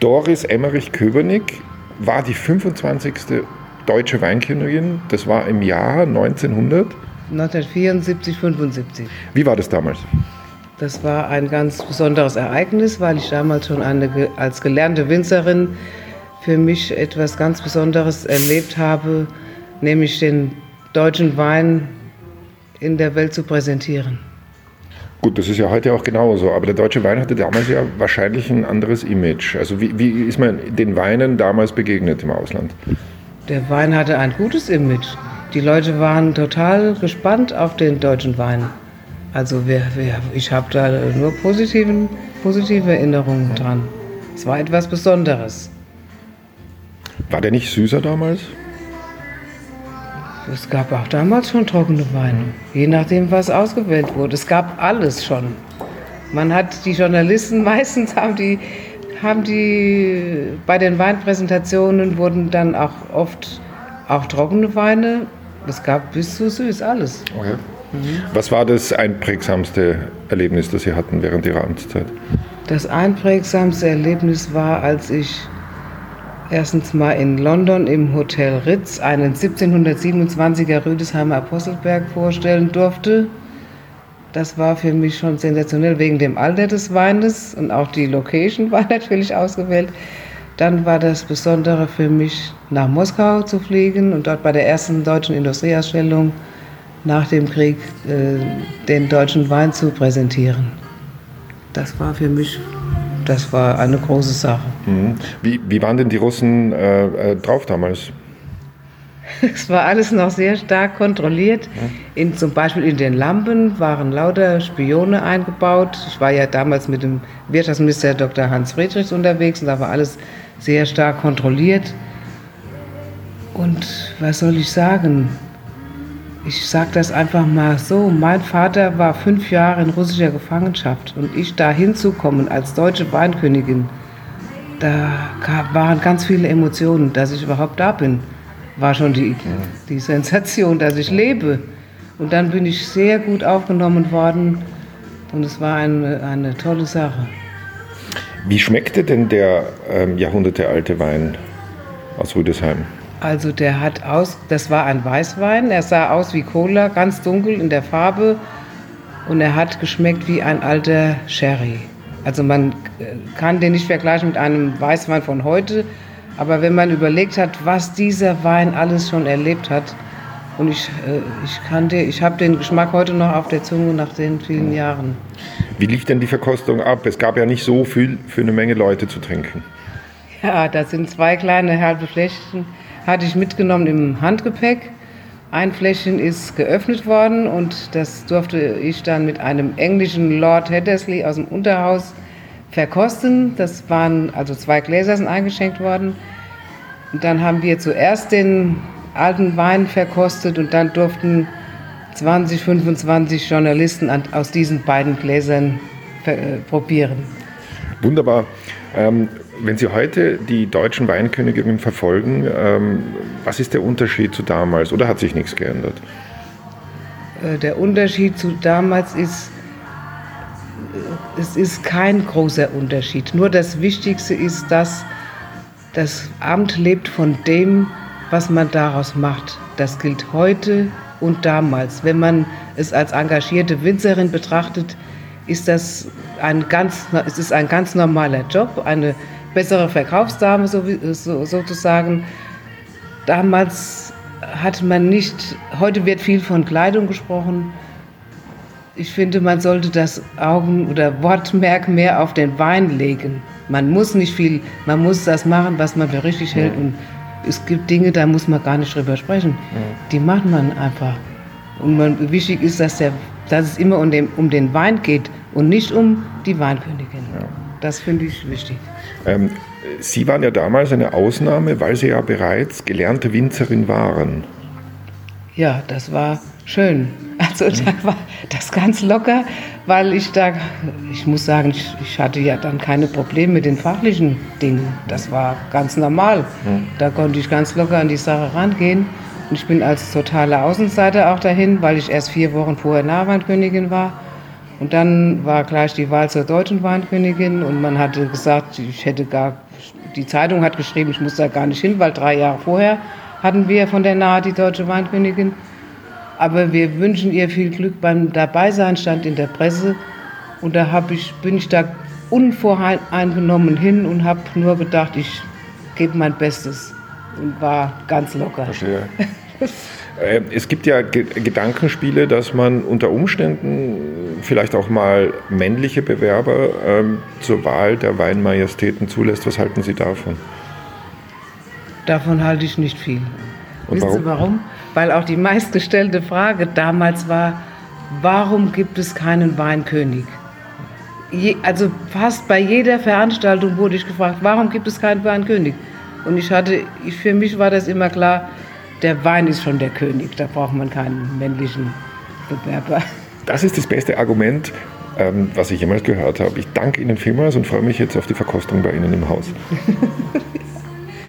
Doris Emmerich-Köbernick war die 25. deutsche Weinkönigin. Das war im Jahr 1900. 1974, 75. Wie war das damals? Das war ein ganz besonderes Ereignis, weil ich damals schon eine, als gelernte Winzerin für mich etwas ganz Besonderes erlebt habe, nämlich den deutschen Wein in der Welt zu präsentieren. Gut, das ist ja heute auch genauso, aber der deutsche Wein hatte damals ja wahrscheinlich ein anderes Image. Also wie, wie ist man den Weinen damals begegnet im Ausland? Der Wein hatte ein gutes Image. Die Leute waren total gespannt auf den deutschen Wein. Also wir, wir, ich habe da nur positiven, positive Erinnerungen dran. Es war etwas Besonderes. War der nicht süßer damals? Es gab auch damals schon trockene Weine, je nachdem, was ausgewählt wurde. Es gab alles schon. Man hat die Journalisten meistens haben die haben die bei den Weinpräsentationen wurden dann auch oft auch trockene Weine. Es gab bis zu süß alles. Okay. Was war das einprägsamste Erlebnis, das Sie hatten während Ihrer Amtszeit? Das einprägsamste Erlebnis war, als ich erstens mal in London im Hotel Ritz einen 1727er Rüdesheimer Apostelberg vorstellen durfte. Das war für mich schon sensationell wegen dem Alter des Weines und auch die Location war natürlich ausgewählt. Dann war das Besondere für mich, nach Moskau zu fliegen und dort bei der ersten deutschen Industrieausstellung nach dem Krieg äh, den deutschen Wein zu präsentieren. Das war für mich, das war eine große Sache. Mhm. Wie, wie waren denn die Russen äh, äh, drauf damals? Es war alles noch sehr stark kontrolliert. In, zum Beispiel in den Lampen waren lauter Spione eingebaut. Ich war ja damals mit dem Wirtschaftsminister Dr. Hans Friedrichs unterwegs und da war alles sehr stark kontrolliert. Und was soll ich sagen? Ich sage das einfach mal so. Mein Vater war fünf Jahre in russischer Gefangenschaft und ich da hinzukommen als deutsche Weinkönigin, da waren ganz viele Emotionen, dass ich überhaupt da bin. War schon die, die Sensation, dass ich lebe. Und dann bin ich sehr gut aufgenommen worden und es war eine, eine tolle Sache. Wie schmeckte denn der ähm, jahrhundertealte Wein aus Rüdesheim? Also der hat aus, das war ein Weißwein, er sah aus wie Cola, ganz dunkel in der Farbe und er hat geschmeckt wie ein alter Sherry. Also man äh, kann den nicht vergleichen mit einem Weißwein von heute, aber wenn man überlegt hat, was dieser Wein alles schon erlebt hat und ich, äh, ich kannte, ich habe den Geschmack heute noch auf der Zunge nach den vielen Jahren. Wie lief denn die Verkostung ab? Es gab ja nicht so viel für eine Menge Leute zu trinken. Ja, das sind zwei kleine halbe Fläschchen, hatte ich mitgenommen im Handgepäck. Ein Fläschchen ist geöffnet worden und das durfte ich dann mit einem englischen Lord Hattersley aus dem Unterhaus verkosten. Das waren also zwei Gläser sind eingeschenkt worden. Und dann haben wir zuerst den alten Wein verkostet und dann durften 20, 25 Journalisten aus diesen beiden Gläsern äh, probieren. Wunderbar. Ähm, wenn Sie heute die deutschen Weinköniginnen verfolgen, ähm, was ist der Unterschied zu damals? Oder hat sich nichts geändert? Äh, Der Unterschied zu damals ist, es ist kein großer Unterschied. Nur das Wichtigste ist, dass das Amt lebt von dem, was man daraus macht. Das gilt heute und damals. Wenn man es als engagierte Winzerin betrachtet, ist das ein ganz, es ist ein ganz normaler Job, eine bessere Verkaufsdame so, so, sozusagen. Damals hat man nicht, heute wird viel von Kleidung gesprochen. Ich finde, man sollte das Augen- oder Wortmerk mehr auf den Wein legen. Man muss nicht viel, man muss das machen, was man für richtig hält. Und es gibt Dinge, da muss man gar nicht drüber sprechen. Die macht man einfach. Und man, wichtig ist, dass, der, dass es immer um den, um den Wein geht und nicht um die Weinkönigin. Das finde ich wichtig. Ähm, Sie waren ja damals eine Ausnahme, weil Sie ja bereits gelernte Winzerin waren. Ja, das war schön. Also da war das ganz locker, weil ich da, ich muss sagen, ich, ich hatte ja dann keine Probleme mit den fachlichen Dingen. Das war ganz normal. Da konnte ich ganz locker an die Sache rangehen. Und ich bin als totale Außenseiter auch dahin, weil ich erst vier Wochen vorher Nahweinkönigin war. Und dann war gleich die Wahl zur deutschen Weinkönigin und man hatte gesagt, ich hätte gar, die Zeitung hat geschrieben, ich muss da gar nicht hin, weil drei Jahre vorher hatten wir von der Nahe die deutsche Weinkönigin. Aber wir wünschen ihr viel Glück beim Dabeisein, stand in der Presse. Und da ich, bin ich da unvoreingenommen hin und habe nur gedacht, ich gebe mein Bestes und war ganz locker. Verstehe. Äh, es gibt ja Gedankenspiele, dass man unter Umständen vielleicht auch mal männliche Bewerber ähm, zur Wahl der Weinmajestäten zulässt. Was halten Sie davon? Davon halte ich nicht viel. Und Wissen warum? Sie warum? Weil auch die meistgestellte Frage damals war, warum gibt es keinen Weinkönig? Je, also fast bei jeder Veranstaltung wurde ich gefragt, warum gibt es keinen Weinkönig? Und ich hatte, ich, für mich war das immer klar, der Wein ist schon der König, da braucht man keinen männlichen Bewerber. Das ist das beste Argument, ähm, was ich jemals gehört habe. Ich danke Ihnen vielmals und freue mich jetzt auf die Verkostung bei Ihnen im Haus.